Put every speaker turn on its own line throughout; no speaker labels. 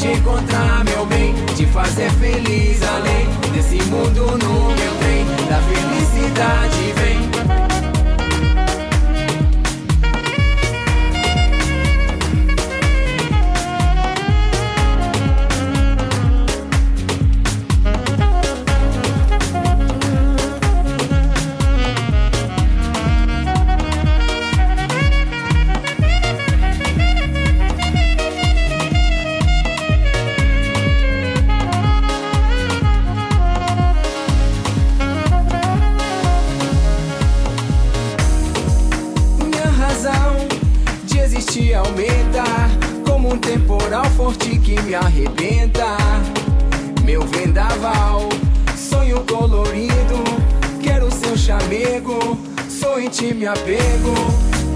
te encontrar, meu bem, te fazer feliz além desse mundo no meu trem. Da felicidade me apego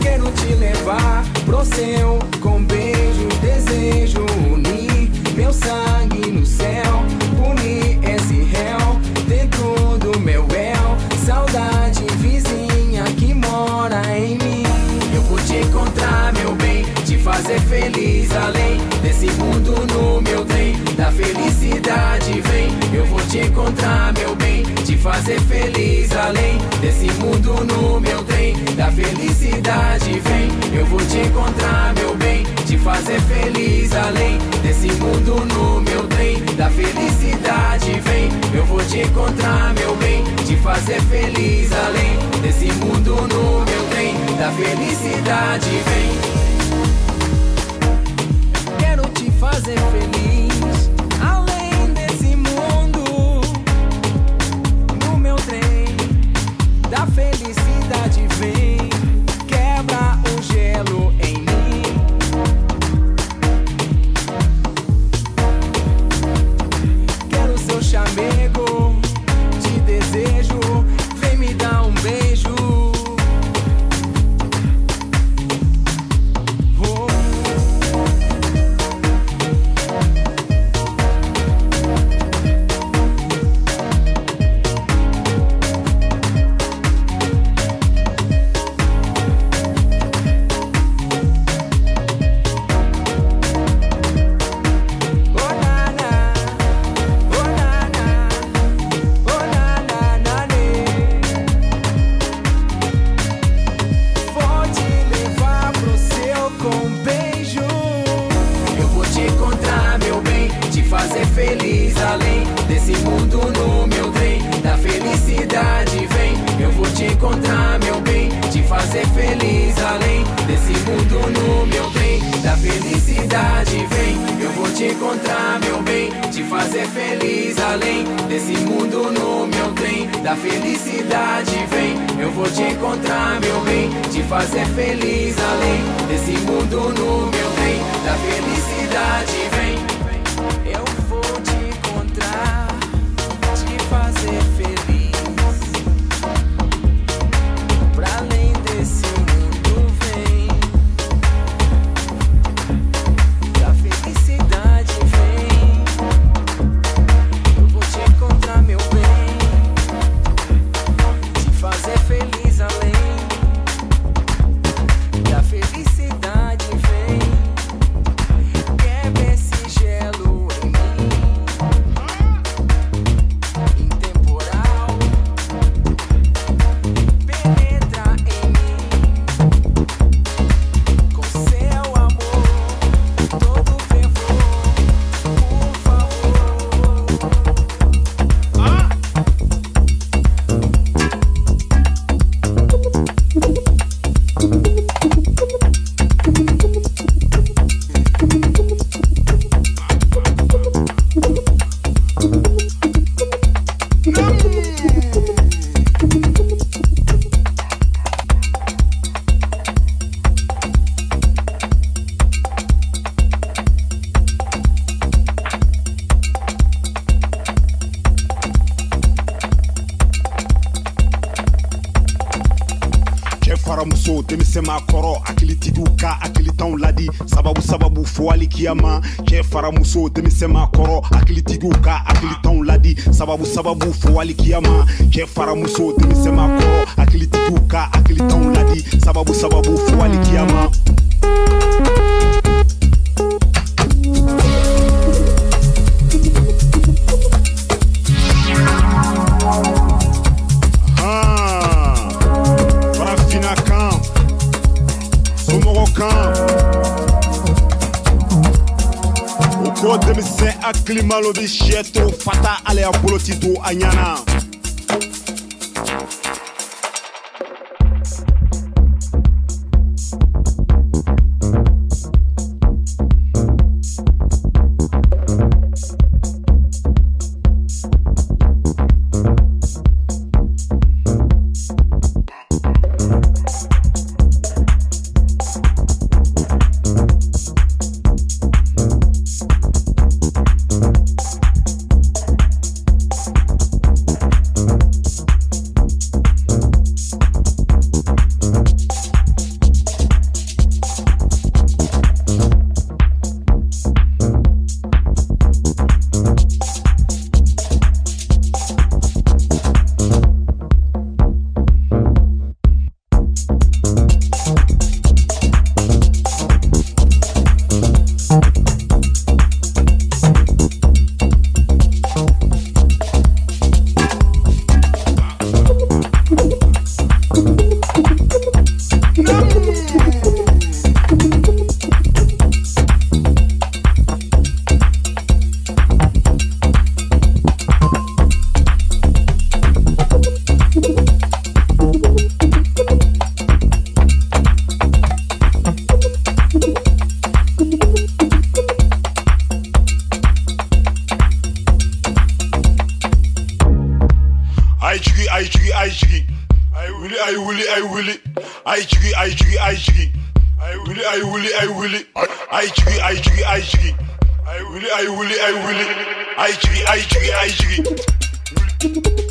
Quero te levar pro céu com beijo Desejo unir meu sangue no céu Unir esse réu dentro do meu el Saudade vizinha que mora em mim. Eu vou te encontrar, meu bem Te fazer feliz além Desse mundo no meu trem. Da felicidade vem Eu vou te encontrar, meu bem Te fazer feliz além Desse mundo no meu trem. Da felicidade vem Eu vou te encontrar, meu bem Te fazer feliz além Desse mundo no meu trem. Da felicidade vem Eu vou te encontrar, meu bem Te fazer feliz além Desse mundo no meu trem. Da felicidade vem. Quero te fazer feliz
muso denmisɛnma kɔrɔ hakilitigiw ka hakilitanw ladi sababu sababu fo alikiyama denmisɛn hakili malo bi fata ale y'a bolo
I jiggy, I jiggy, I jiggy. I willy, I willy, I willy. I jiggy, I jiggy, I jiggy. I willy, I willy, I willy. I jiggy, I jiggy, I jiggy. I willy, I willy, I willy. I jiggy, I jiggy, I jiggy.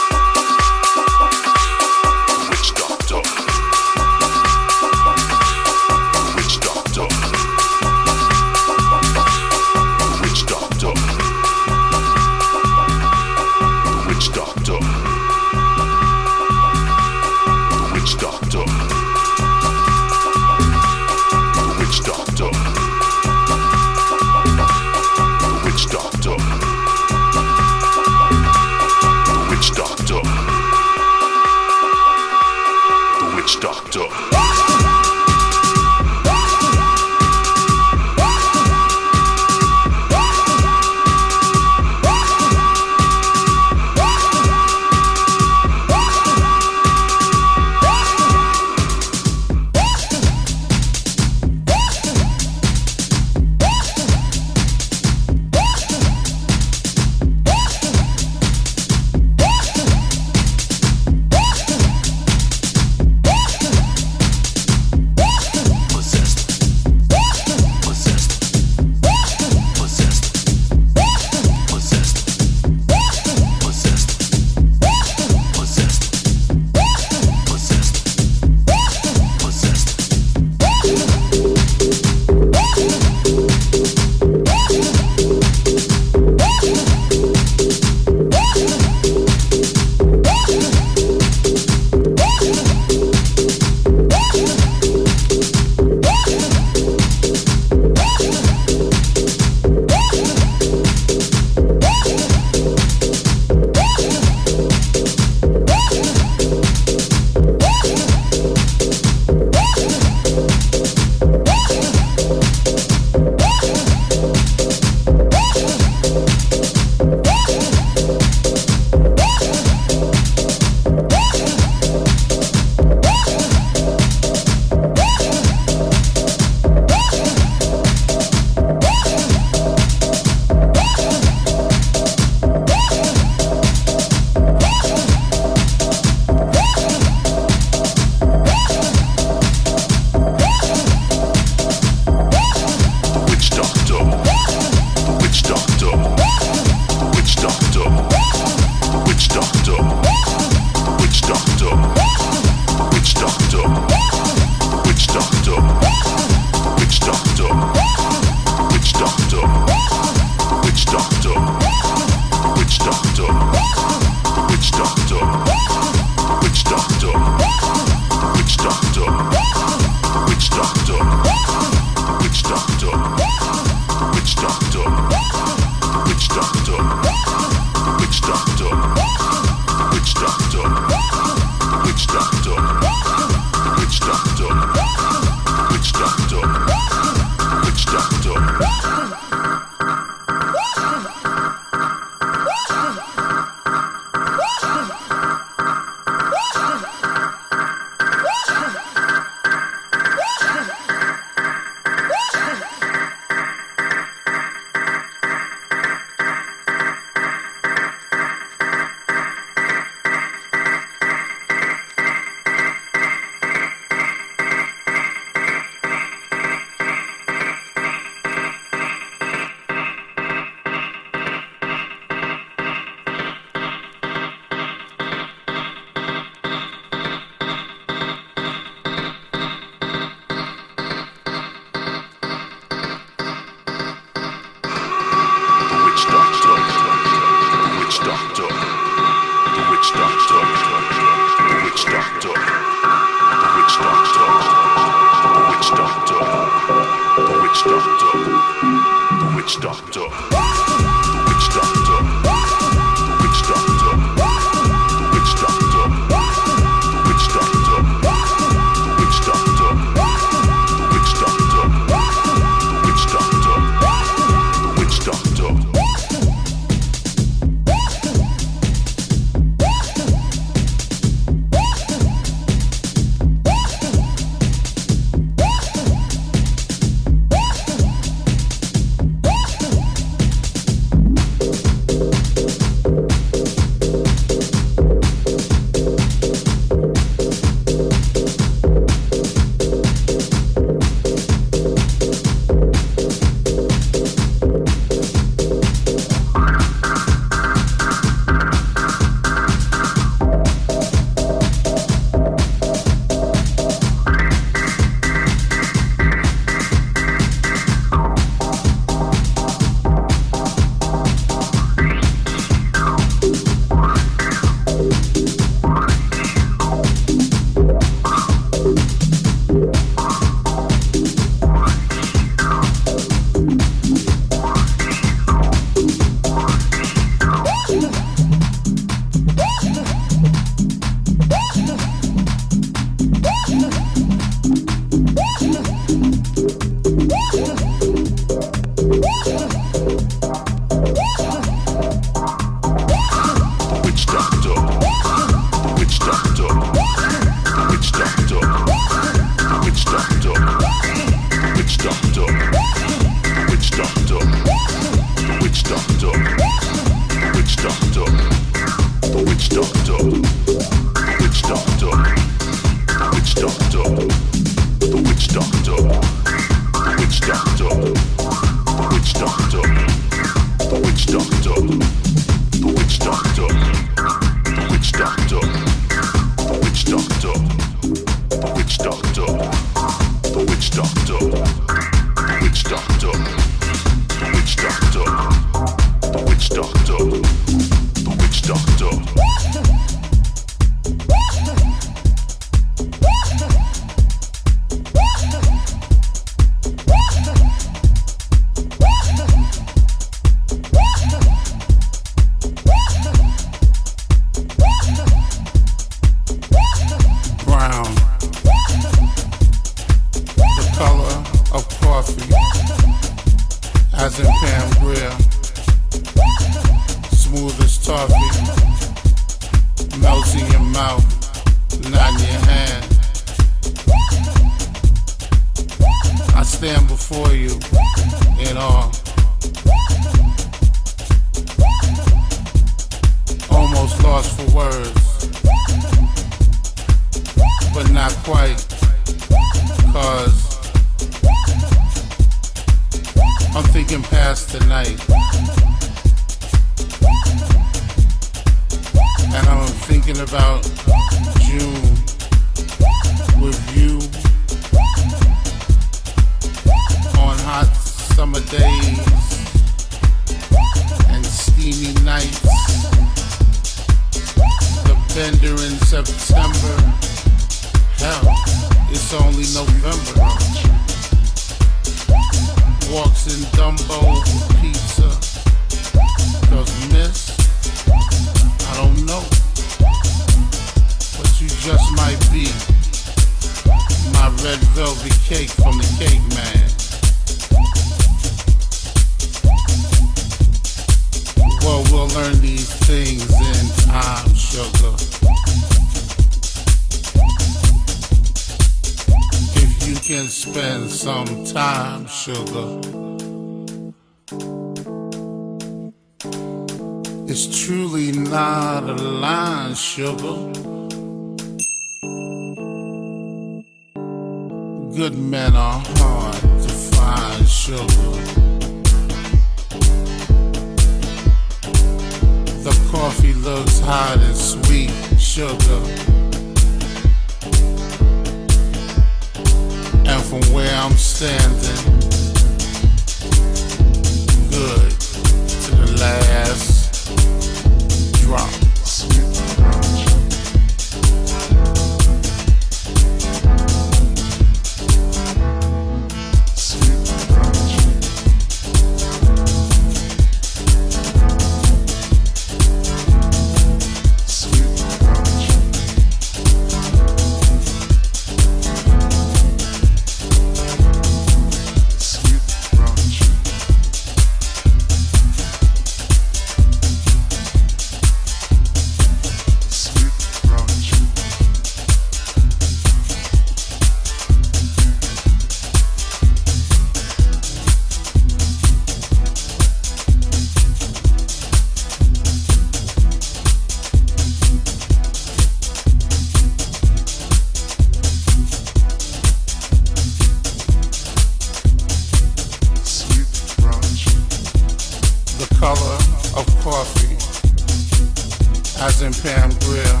Rest in Pam Grill.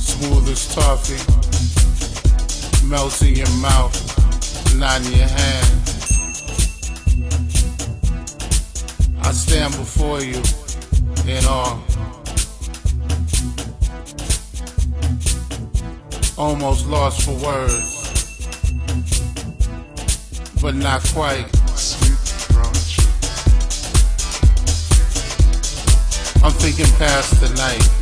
Smooth as toffee. Melts in your mouth, not in your hand. I stand before you in awe. Almost lost for words, but not quite. we can pass the night.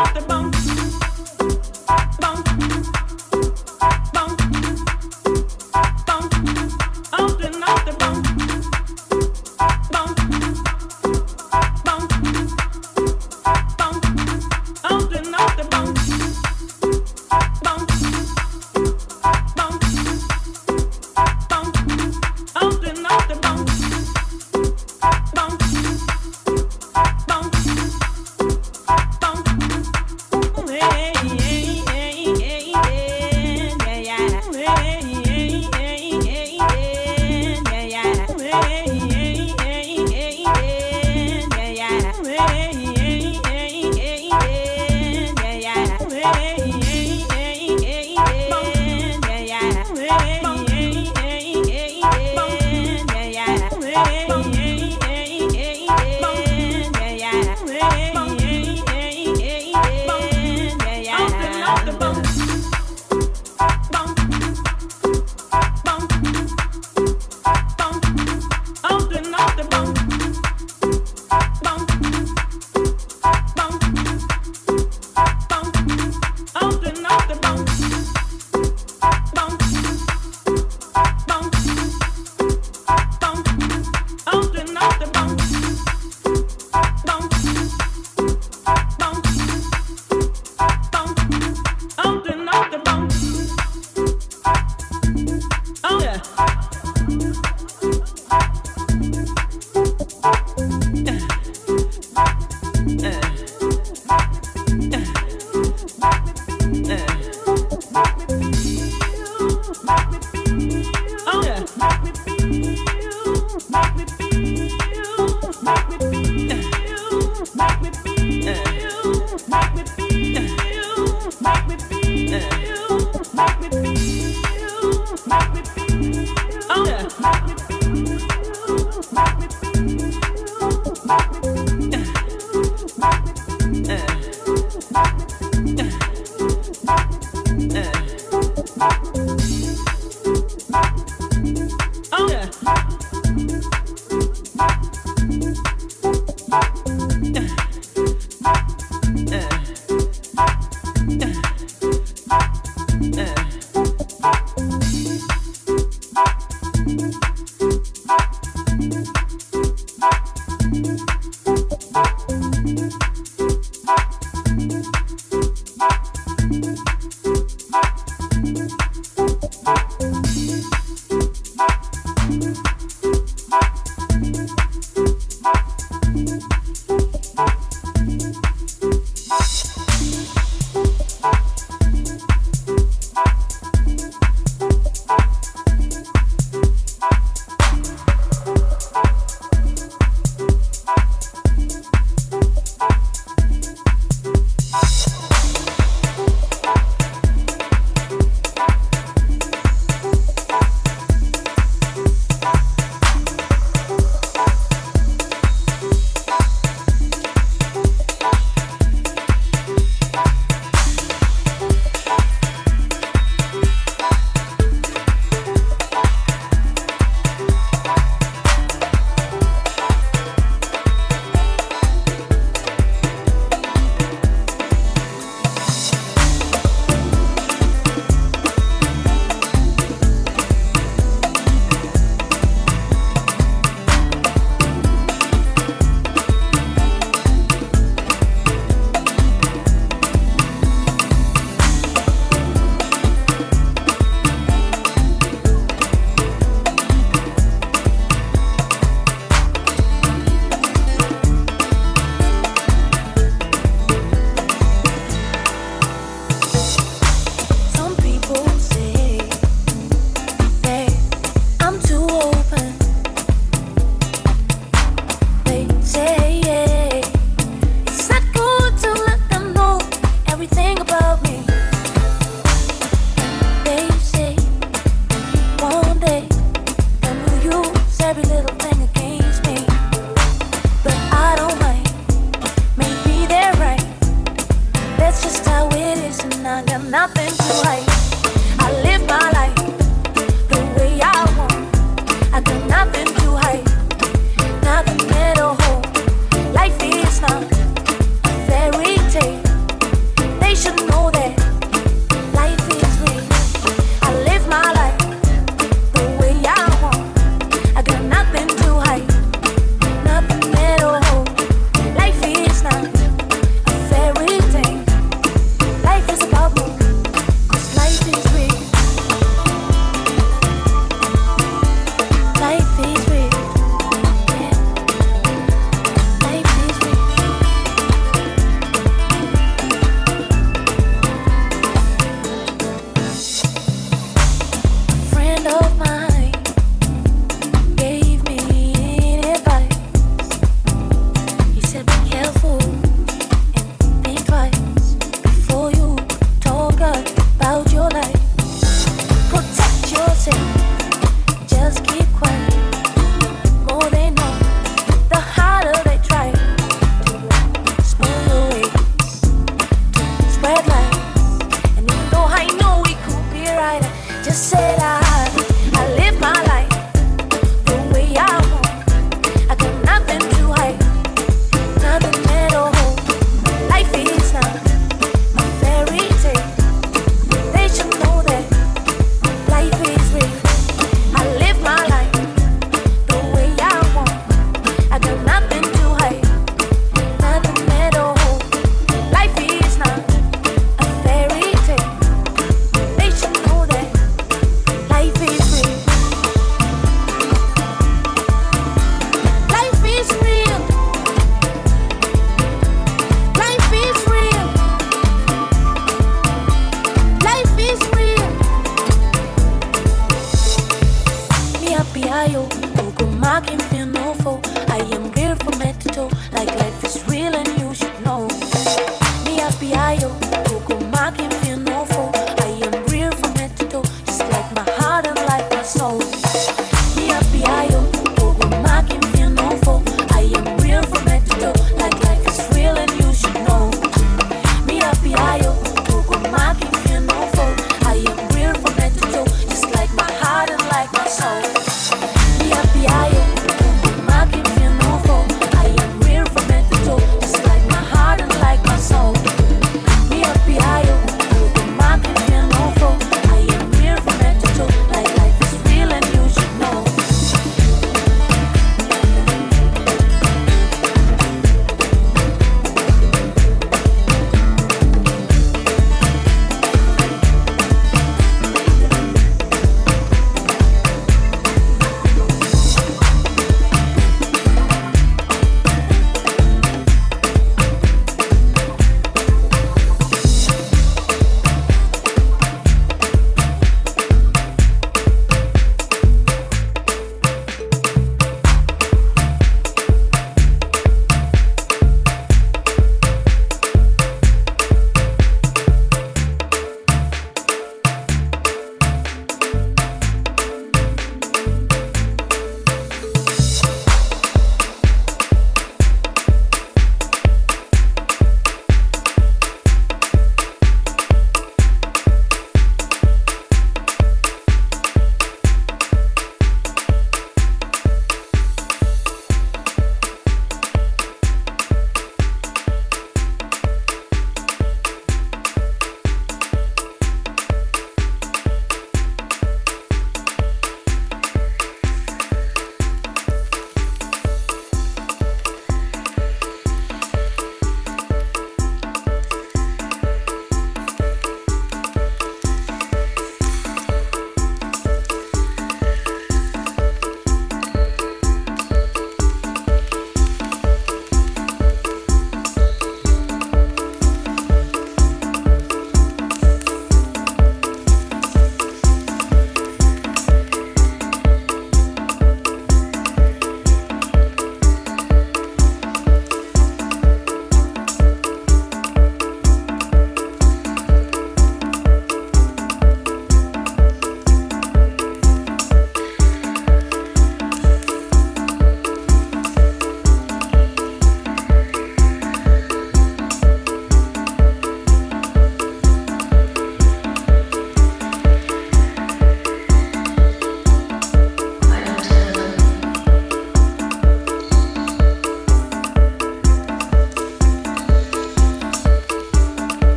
Bump.
talking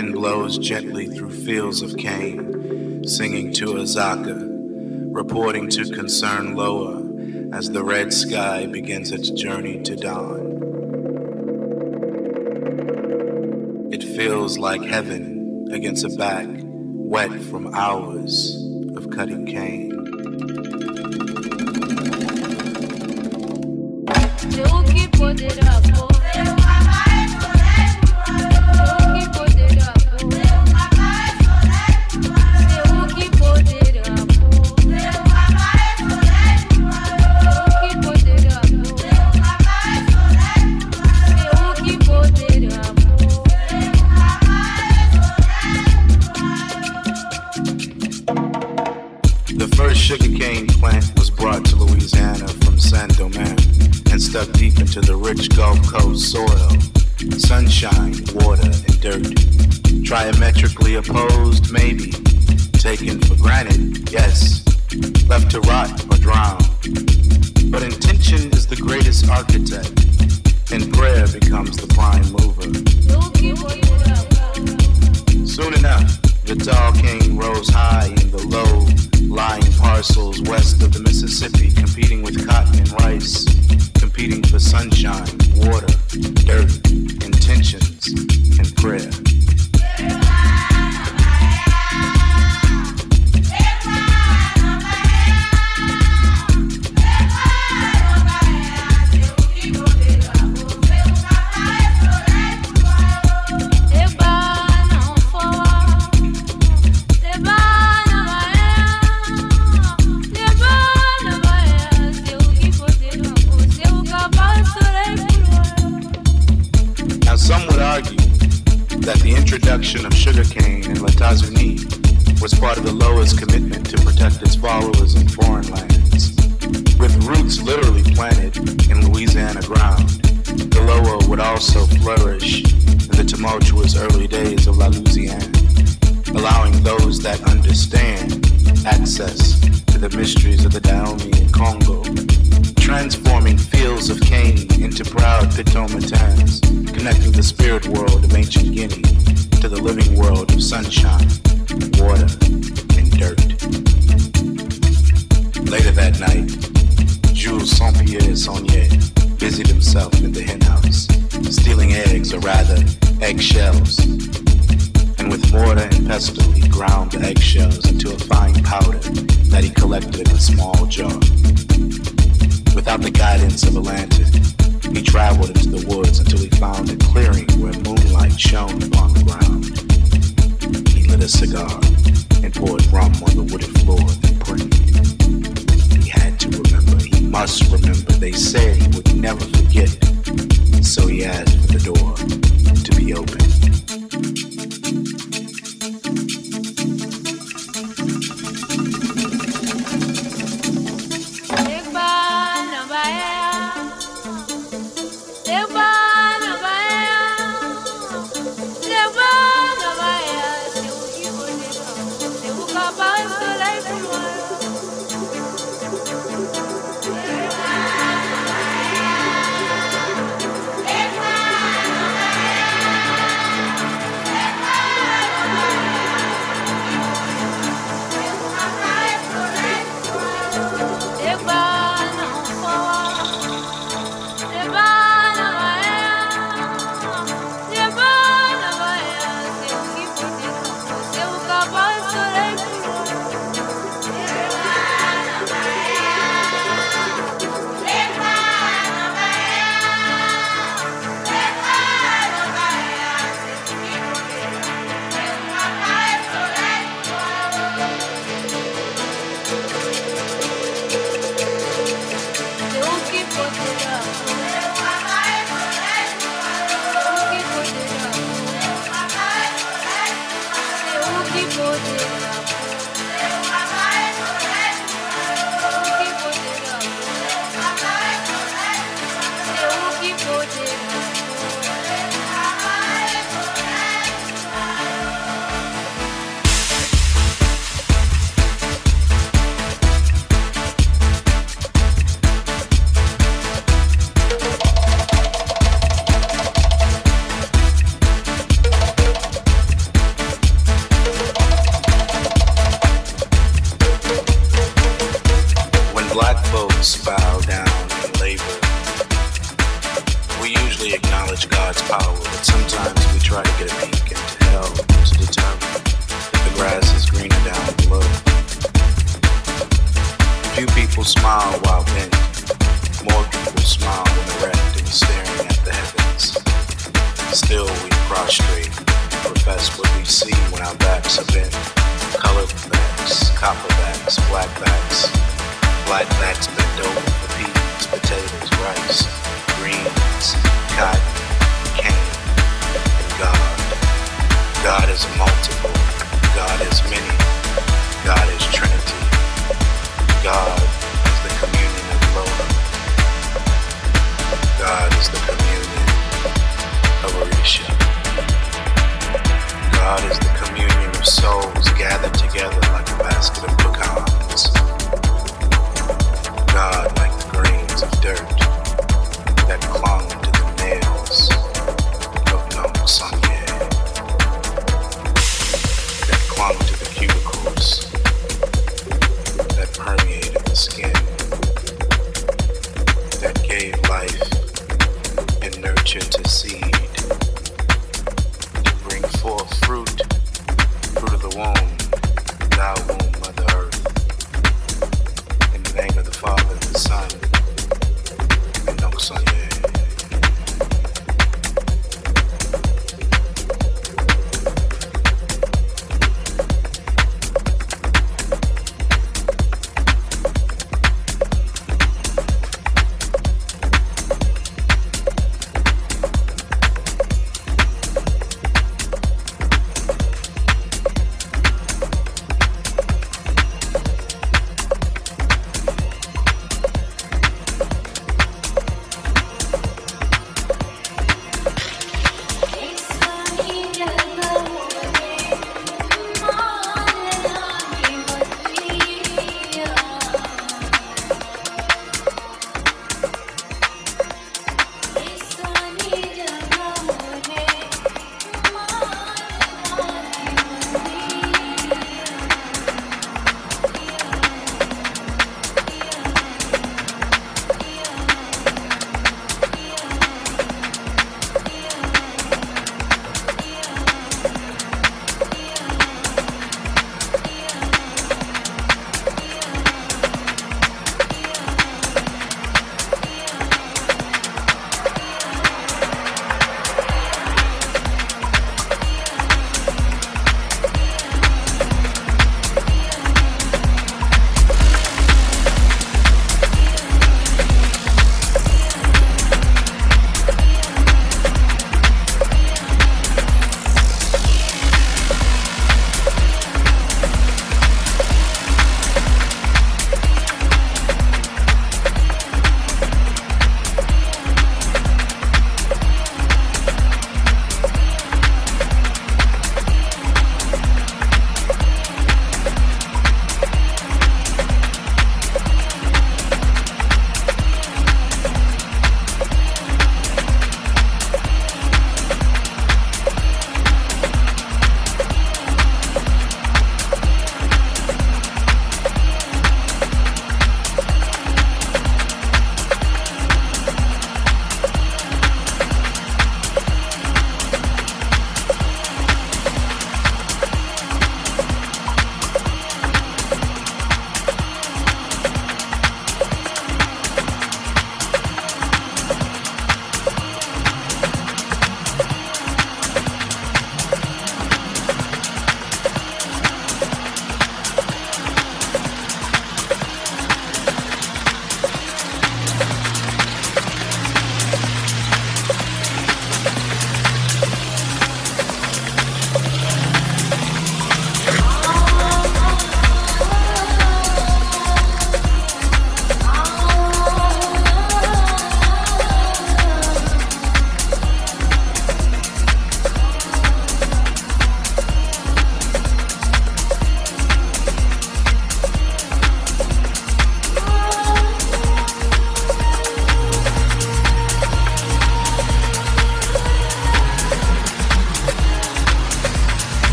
wind blows gently through fields of cane, singing to Azaka, reporting to concern lower as the red sky begins its journey to dawn. It feels like heaven against a back wet from hours of cutting cane.